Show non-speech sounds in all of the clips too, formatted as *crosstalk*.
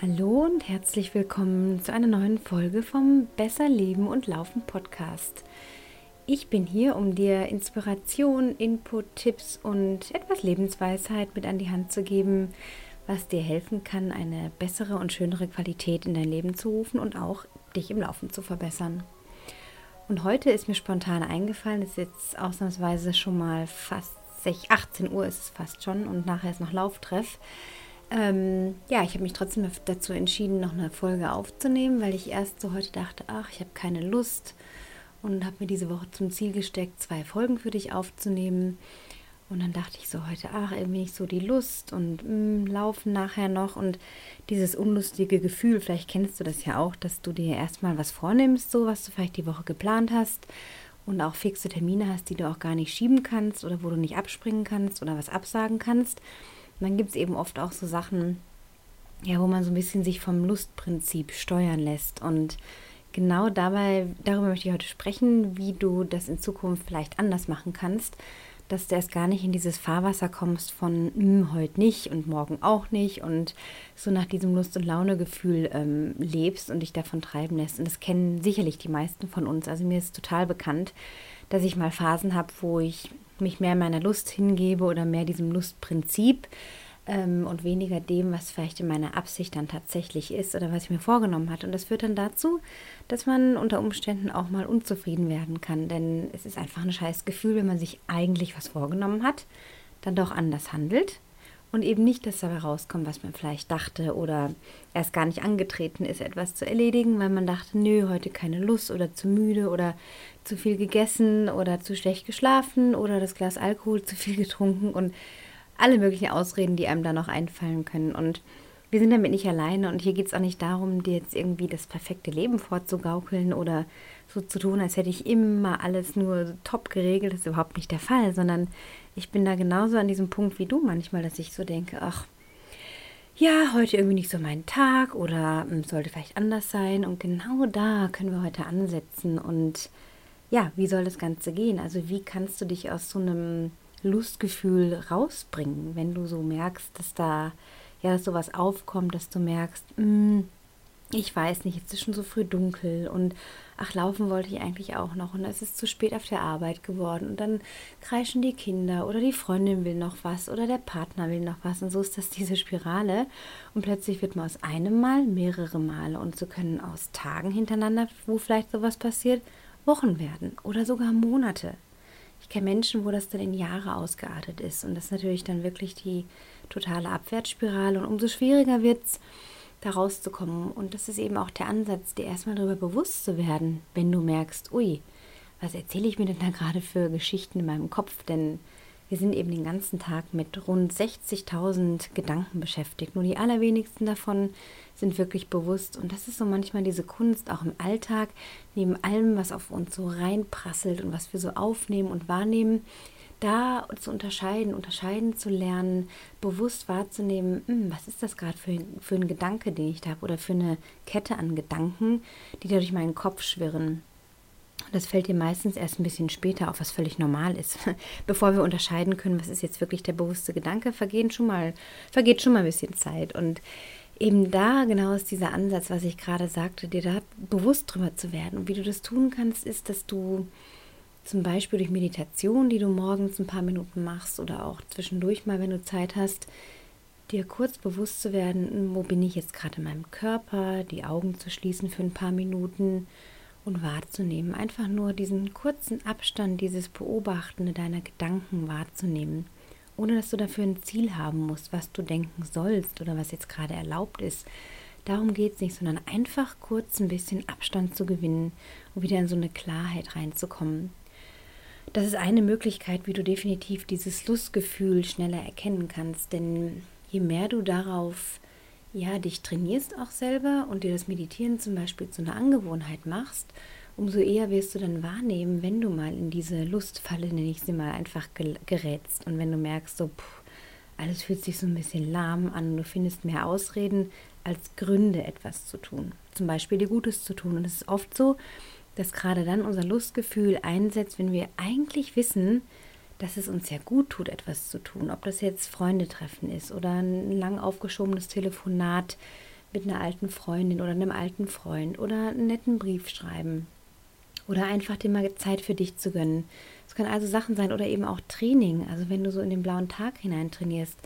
Hallo und herzlich willkommen zu einer neuen Folge vom Besser Leben und Laufen Podcast. Ich bin hier, um dir Inspiration, Input, Tipps und etwas Lebensweisheit mit an die Hand zu geben, was dir helfen kann, eine bessere und schönere Qualität in dein Leben zu rufen und auch dich im Laufen zu verbessern. Und heute ist mir spontan eingefallen, es ist jetzt ausnahmsweise schon mal fast 18 Uhr ist es fast schon und nachher ist noch Lauftreff ähm, ja, ich habe mich trotzdem dazu entschieden, noch eine Folge aufzunehmen, weil ich erst so heute dachte, ach, ich habe keine Lust und habe mir diese Woche zum Ziel gesteckt, zwei Folgen für dich aufzunehmen. Und dann dachte ich so heute, ach, irgendwie nicht so die Lust und mh, mm, laufen nachher noch und dieses unlustige Gefühl, vielleicht kennst du das ja auch, dass du dir erstmal was vornimmst, so was du vielleicht die Woche geplant hast und auch fixe Termine hast, die du auch gar nicht schieben kannst oder wo du nicht abspringen kannst oder was absagen kannst. Und dann gibt es eben oft auch so Sachen, ja, wo man so ein bisschen sich vom Lustprinzip steuern lässt. Und genau dabei, darüber möchte ich heute sprechen, wie du das in Zukunft vielleicht anders machen kannst, dass du erst gar nicht in dieses Fahrwasser kommst von hm, heute nicht und morgen auch nicht und so nach diesem Lust- und Launegefühl ähm, lebst und dich davon treiben lässt. Und das kennen sicherlich die meisten von uns. Also mir ist total bekannt, dass ich mal Phasen habe, wo ich mich mehr meiner Lust hingebe oder mehr diesem Lustprinzip ähm, und weniger dem, was vielleicht in meiner Absicht dann tatsächlich ist oder was ich mir vorgenommen hatte. Und das führt dann dazu, dass man unter Umständen auch mal unzufrieden werden kann, denn es ist einfach ein scheiß Gefühl, wenn man sich eigentlich was vorgenommen hat, dann doch anders handelt und eben nicht das dabei rauskommt, was man vielleicht dachte oder erst gar nicht angetreten ist, etwas zu erledigen, weil man dachte, nö, heute keine Lust oder zu müde oder zu viel gegessen oder zu schlecht geschlafen oder das Glas Alkohol zu viel getrunken und alle möglichen Ausreden, die einem da noch einfallen können. Und wir sind damit nicht alleine und hier geht es auch nicht darum, dir jetzt irgendwie das perfekte Leben vorzugaukeln oder so zu tun, als hätte ich immer alles nur top geregelt. Das ist überhaupt nicht der Fall, sondern ich bin da genauso an diesem Punkt wie du manchmal, dass ich so denke, ach, ja, heute irgendwie nicht so mein Tag oder hm, sollte vielleicht anders sein. Und genau da können wir heute ansetzen. Und ja, wie soll das Ganze gehen? Also wie kannst du dich aus so einem Lustgefühl rausbringen, wenn du so merkst, dass da ja dass sowas aufkommt, dass du merkst, hm, ich weiß nicht, jetzt ist schon so früh dunkel und ach, laufen wollte ich eigentlich auch noch und es ist zu spät auf der Arbeit geworden und dann kreischen die Kinder oder die Freundin will noch was oder der Partner will noch was und so ist das diese Spirale und plötzlich wird man aus einem Mal mehrere Male und so können aus Tagen hintereinander, wo vielleicht sowas passiert, Wochen werden oder sogar Monate. Ich kenne Menschen, wo das dann in Jahre ausgeartet ist und das ist natürlich dann wirklich die totale Abwärtsspirale und umso schwieriger wird es, da rauszukommen. Und das ist eben auch der Ansatz, dir erstmal darüber bewusst zu werden, wenn du merkst, ui, was erzähle ich mir denn da gerade für Geschichten in meinem Kopf? Denn wir sind eben den ganzen Tag mit rund 60.000 Gedanken beschäftigt. Nur die allerwenigsten davon sind wirklich bewusst. Und das ist so manchmal diese Kunst, auch im Alltag, neben allem, was auf uns so reinprasselt und was wir so aufnehmen und wahrnehmen, da zu unterscheiden, unterscheiden zu lernen, bewusst wahrzunehmen, hm, was ist das gerade für, für ein Gedanke, den ich da habe, oder für eine Kette an Gedanken, die da durch meinen Kopf schwirren. Das fällt dir meistens erst ein bisschen später auf, was völlig normal ist. *laughs* Bevor wir unterscheiden können, was ist jetzt wirklich der bewusste Gedanke, vergeht schon mal, vergeht schon mal ein bisschen Zeit. Und eben da genau ist dieser Ansatz, was ich gerade sagte, dir da bewusst drüber zu werden. Und wie du das tun kannst, ist, dass du zum Beispiel durch Meditation, die du morgens ein paar Minuten machst oder auch zwischendurch mal, wenn du Zeit hast, dir kurz bewusst zu werden, wo bin ich jetzt gerade in meinem Körper, die Augen zu schließen für ein paar Minuten und wahrzunehmen. Einfach nur diesen kurzen Abstand, dieses Beobachten deiner Gedanken wahrzunehmen, ohne dass du dafür ein Ziel haben musst, was du denken sollst oder was jetzt gerade erlaubt ist. Darum geht es nicht, sondern einfach kurz ein bisschen Abstand zu gewinnen und wieder in so eine Klarheit reinzukommen. Das ist eine Möglichkeit, wie du definitiv dieses Lustgefühl schneller erkennen kannst. Denn je mehr du darauf ja, dich trainierst auch selber und dir das Meditieren zum Beispiel zu einer Angewohnheit machst, umso eher wirst du dann wahrnehmen, wenn du mal in diese Lustfalle, nenne ich sie mal, einfach gerätst. Und wenn du merkst, so, pff, alles fühlt sich so ein bisschen lahm an, du findest mehr Ausreden als Gründe, etwas zu tun. Zum Beispiel dir Gutes zu tun. Und es ist oft so, dass gerade dann unser Lustgefühl einsetzt, wenn wir eigentlich wissen, dass es uns ja gut tut, etwas zu tun. Ob das jetzt Freunde treffen ist oder ein lang aufgeschobenes Telefonat mit einer alten Freundin oder einem alten Freund oder einen netten Brief schreiben oder einfach dir mal Zeit für dich zu gönnen. Es können also Sachen sein oder eben auch Training. Also wenn du so in den blauen Tag hinein trainierst,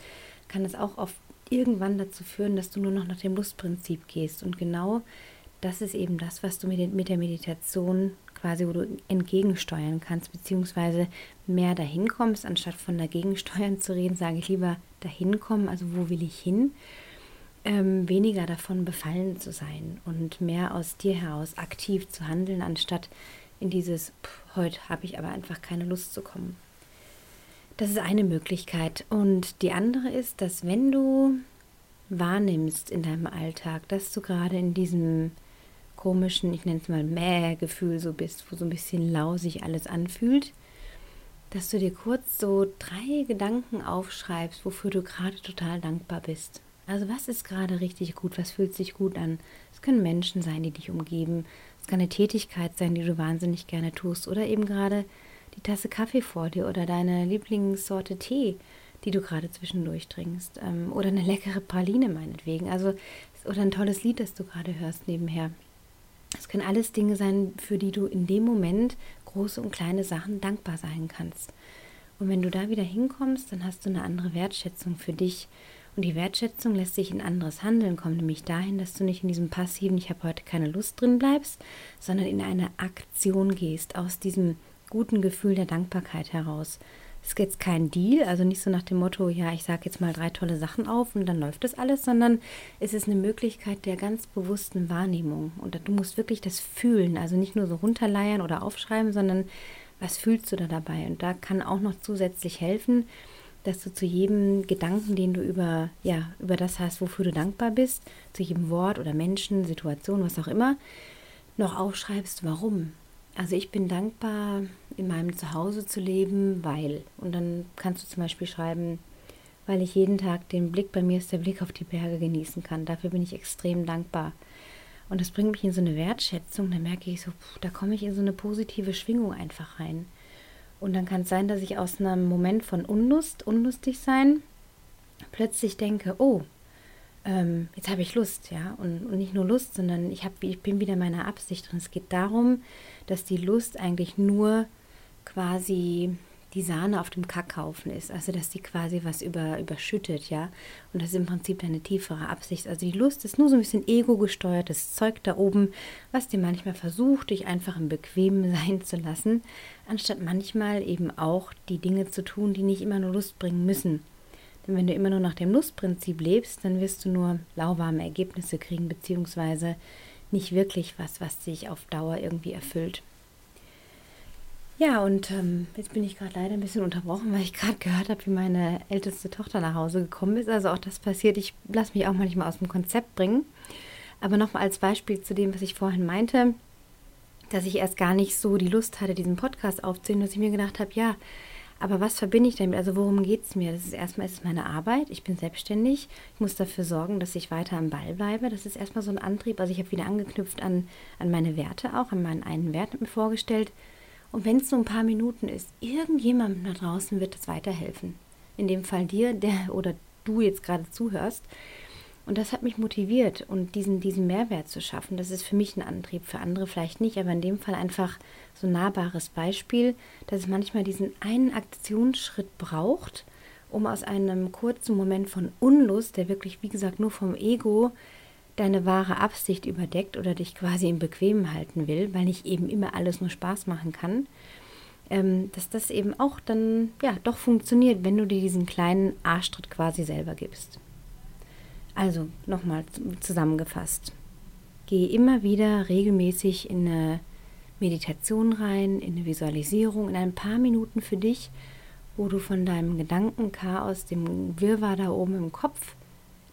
kann es auch oft irgendwann dazu führen, dass du nur noch nach dem Lustprinzip gehst. Und genau das ist eben das, was du mit der Meditation quasi, wo du entgegensteuern kannst, beziehungsweise mehr dahin kommst, anstatt von dagegen steuern zu reden, sage ich lieber dahin kommen, also wo will ich hin, ähm, weniger davon befallen zu sein und mehr aus dir heraus aktiv zu handeln, anstatt in dieses, heute habe ich aber einfach keine Lust zu kommen. Das ist eine Möglichkeit. Und die andere ist, dass wenn du wahrnimmst in deinem Alltag, dass du gerade in diesem komischen, ich nenne es mal Mäh-Gefühl so bist, wo so ein bisschen lau sich alles anfühlt, dass du dir kurz so drei Gedanken aufschreibst, wofür du gerade total dankbar bist. Also was ist gerade richtig gut, was fühlt sich gut an? Es können Menschen sein, die dich umgeben. Es kann eine Tätigkeit sein, die du wahnsinnig gerne tust. Oder eben gerade die Tasse Kaffee vor dir oder deine Lieblingssorte Tee, die du gerade zwischendurch trinkst. Ähm, oder eine leckere Praline meinetwegen. Also, oder ein tolles Lied, das du gerade hörst nebenher. Es können alles Dinge sein, für die du in dem Moment große und kleine Sachen dankbar sein kannst. Und wenn du da wieder hinkommst, dann hast du eine andere Wertschätzung für dich und die Wertschätzung lässt sich in anderes Handeln kommen, nämlich dahin, dass du nicht in diesem passiven, ich habe heute keine Lust drin bleibst, sondern in eine Aktion gehst, aus diesem guten Gefühl der Dankbarkeit heraus. Es ist jetzt kein Deal, also nicht so nach dem Motto, ja, ich sage jetzt mal drei tolle Sachen auf und dann läuft das alles, sondern es ist eine Möglichkeit der ganz bewussten Wahrnehmung. Und du musst wirklich das fühlen, also nicht nur so runterleiern oder aufschreiben, sondern was fühlst du da dabei? Und da kann auch noch zusätzlich helfen, dass du zu jedem Gedanken, den du über, ja, über das hast, wofür du dankbar bist, zu jedem Wort oder Menschen, Situation, was auch immer, noch aufschreibst, warum. Also ich bin dankbar, in meinem Zuhause zu leben, weil. Und dann kannst du zum Beispiel schreiben, weil ich jeden Tag den Blick, bei mir ist der Blick auf die Berge genießen kann. Dafür bin ich extrem dankbar. Und das bringt mich in so eine Wertschätzung, da merke ich so, da komme ich in so eine positive Schwingung einfach rein. Und dann kann es sein, dass ich aus einem Moment von Unlust, unlustig sein, plötzlich denke, oh, ähm, jetzt habe ich Lust, ja. Und, und, nicht nur Lust, sondern ich, hab, ich bin wieder meiner Absicht drin. Es geht darum, dass die Lust eigentlich nur quasi die Sahne auf dem Kackhaufen ist, also dass die quasi was über, überschüttet, ja. Und das ist im Prinzip eine tiefere Absicht. Also die Lust ist nur so ein bisschen ego-gesteuertes Zeug da oben, was dir manchmal versucht, dich einfach im Bequemen *laughs* sein zu lassen, anstatt manchmal eben auch die Dinge zu tun, die nicht immer nur Lust bringen müssen. Denn wenn du immer nur nach dem Lustprinzip lebst, dann wirst du nur lauwarme Ergebnisse kriegen, beziehungsweise nicht wirklich was, was dich auf Dauer irgendwie erfüllt. Ja, und ähm, jetzt bin ich gerade leider ein bisschen unterbrochen, weil ich gerade gehört habe, wie meine älteste Tochter nach Hause gekommen ist. Also auch das passiert. Ich lasse mich auch manchmal aus dem Konzept bringen. Aber nochmal als Beispiel zu dem, was ich vorhin meinte, dass ich erst gar nicht so die Lust hatte, diesen Podcast aufzunehmen, dass ich mir gedacht habe, ja, aber was verbinde ich damit? Also worum geht es mir? Das ist erstmal ist meine Arbeit. Ich bin selbstständig. Ich muss dafür sorgen, dass ich weiter am Ball bleibe. Das ist erstmal so ein Antrieb. Also ich habe wieder angeknüpft an, an meine Werte auch, an meinen einen Wert mir vorgestellt und wenn es nur ein paar Minuten ist, irgendjemandem da draußen wird es weiterhelfen. In dem Fall dir, der *laughs* oder du jetzt gerade zuhörst. Und das hat mich motiviert und diesen, diesen Mehrwert zu schaffen. Das ist für mich ein Antrieb, für andere vielleicht nicht, aber in dem Fall einfach so ein nahbares Beispiel, dass es manchmal diesen einen Aktionsschritt braucht, um aus einem kurzen Moment von Unlust, der wirklich, wie gesagt, nur vom Ego deine wahre Absicht überdeckt oder dich quasi im Bequemen halten will, weil nicht eben immer alles nur Spaß machen kann, ähm, dass das eben auch dann ja doch funktioniert, wenn du dir diesen kleinen Arschtritt quasi selber gibst. Also nochmal zusammengefasst. Geh immer wieder regelmäßig in eine Meditation rein, in eine Visualisierung, in ein paar Minuten für dich, wo du von deinem Gedankenchaos, dem Wirrwarr da oben im Kopf,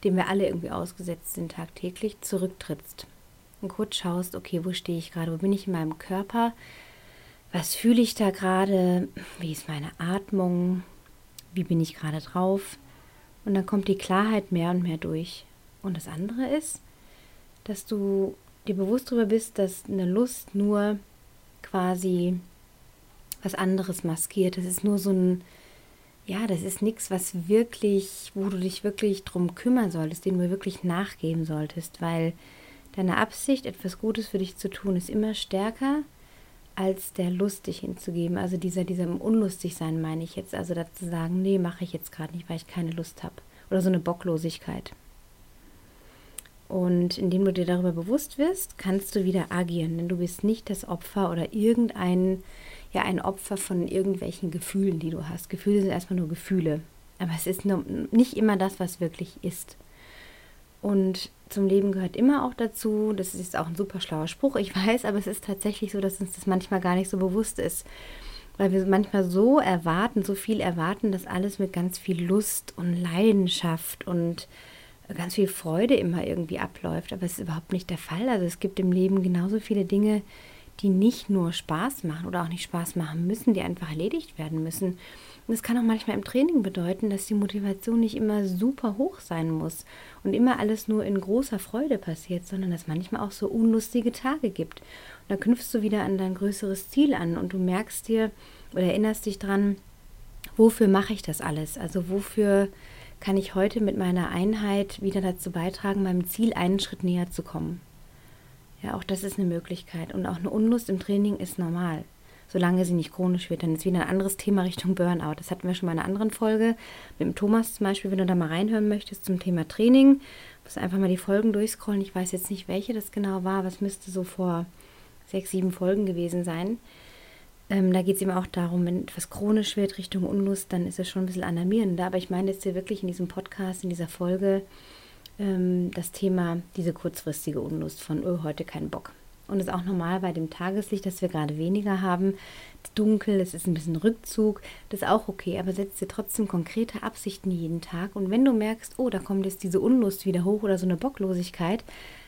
dem wir alle irgendwie ausgesetzt sind tagtäglich, zurücktrittst. Und kurz schaust, okay, wo stehe ich gerade, wo bin ich in meinem Körper, was fühle ich da gerade, wie ist meine Atmung, wie bin ich gerade drauf? Und dann kommt die Klarheit mehr und mehr durch. Und das andere ist, dass du dir bewusst darüber bist, dass eine Lust nur quasi was anderes maskiert. Das ist nur so ein ja, das ist nichts, was wirklich, wo du dich wirklich drum kümmern solltest, dem du wirklich nachgeben solltest, weil deine Absicht, etwas Gutes für dich zu tun, ist immer stärker als der Lust, dich hinzugeben. Also dieser, dieser unlustig meine ich jetzt. Also dazu sagen, nee, mache ich jetzt gerade nicht, weil ich keine Lust habe. Oder so eine Bocklosigkeit. Und indem du dir darüber bewusst wirst, kannst du wieder agieren, denn du bist nicht das Opfer oder irgendein, ja, ein Opfer von irgendwelchen Gefühlen, die du hast. Gefühle sind erstmal nur Gefühle. Aber es ist nur, nicht immer das, was wirklich ist. Und zum Leben gehört immer auch dazu, das ist auch ein super schlauer Spruch, ich weiß, aber es ist tatsächlich so, dass uns das manchmal gar nicht so bewusst ist. Weil wir manchmal so erwarten, so viel erwarten, dass alles mit ganz viel Lust und Leidenschaft und ganz viel Freude immer irgendwie abläuft. Aber es ist überhaupt nicht der Fall. Also es gibt im Leben genauso viele Dinge, die nicht nur Spaß machen oder auch nicht Spaß machen müssen, die einfach erledigt werden müssen. Und es kann auch manchmal im Training bedeuten, dass die Motivation nicht immer super hoch sein muss und immer alles nur in großer Freude passiert, sondern dass manchmal auch so unlustige Tage gibt. Und da knüpfst du wieder an dein größeres Ziel an und du merkst dir oder erinnerst dich dran, wofür mache ich das alles? Also wofür kann ich heute mit meiner Einheit wieder dazu beitragen, meinem Ziel einen Schritt näher zu kommen. Ja, auch das ist eine Möglichkeit. Und auch eine Unlust im Training ist normal, solange sie nicht chronisch wird. Dann ist wieder ein anderes Thema Richtung Burnout. Das hatten wir schon mal in einer anderen Folge. Mit dem Thomas zum Beispiel, wenn du da mal reinhören möchtest zum Thema Training, musst einfach mal die Folgen durchscrollen. Ich weiß jetzt nicht, welche das genau war, es müsste so vor sechs, sieben Folgen gewesen sein. Ähm, da geht es eben auch darum, wenn etwas chronisch wird Richtung Unlust, dann ist es schon ein bisschen alarmierender. Aber ich meine jetzt hier wirklich in diesem Podcast, in dieser Folge, ähm, das Thema, diese kurzfristige Unlust von, oh, heute keinen Bock. Und es ist auch normal bei dem Tageslicht, dass wir gerade weniger haben. Es ist dunkel, es ist ein bisschen Rückzug, das ist auch okay, aber setz dir trotzdem konkrete Absichten jeden Tag. Und wenn du merkst, oh, da kommt jetzt diese Unlust wieder hoch oder so eine Bocklosigkeit,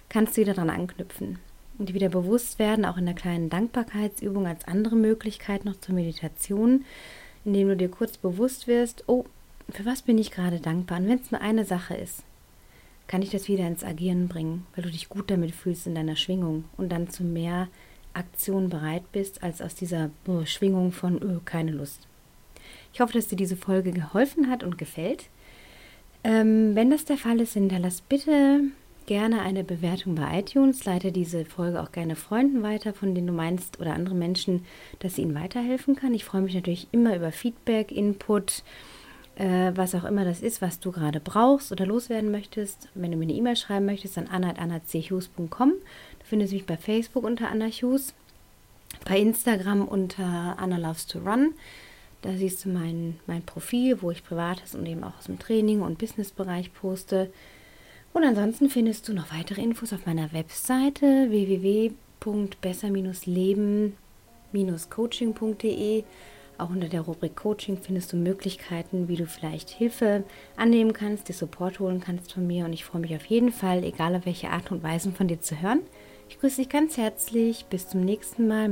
kannst du wieder dran anknüpfen und dir wieder bewusst werden, auch in der kleinen Dankbarkeitsübung als andere Möglichkeit noch zur Meditation, indem du dir kurz bewusst wirst, oh, für was bin ich gerade dankbar? Und wenn es nur eine Sache ist, kann ich das wieder ins Agieren bringen, weil du dich gut damit fühlst in deiner Schwingung und dann zu mehr Aktion bereit bist, als aus dieser oh, Schwingung von oh, keine Lust. Ich hoffe, dass dir diese Folge geholfen hat und gefällt. Ähm, wenn das der Fall ist, hinterlass bitte gerne eine Bewertung bei iTunes. Leite diese Folge auch gerne Freunden weiter, von denen du meinst oder andere Menschen, dass sie ihnen weiterhelfen kann. Ich freue mich natürlich immer über Feedback, Input, äh, was auch immer das ist, was du gerade brauchst oder loswerden möchtest. Wenn du mir eine E-Mail schreiben möchtest, dann anna.annachughes.com. Du findest mich bei Facebook unter Anna Hughes, bei Instagram unter Anna Loves to Run. Da siehst du mein, mein Profil, wo ich Privates und eben auch aus dem Training- und Businessbereich poste. Und ansonsten findest du noch weitere Infos auf meiner Webseite www.besser-leben-coaching.de. Auch unter der Rubrik Coaching findest du Möglichkeiten, wie du vielleicht Hilfe annehmen kannst, dir Support holen kannst von mir. Und ich freue mich auf jeden Fall, egal auf welche Art und Weise von dir zu hören. Ich grüße dich ganz herzlich. Bis zum nächsten Mal.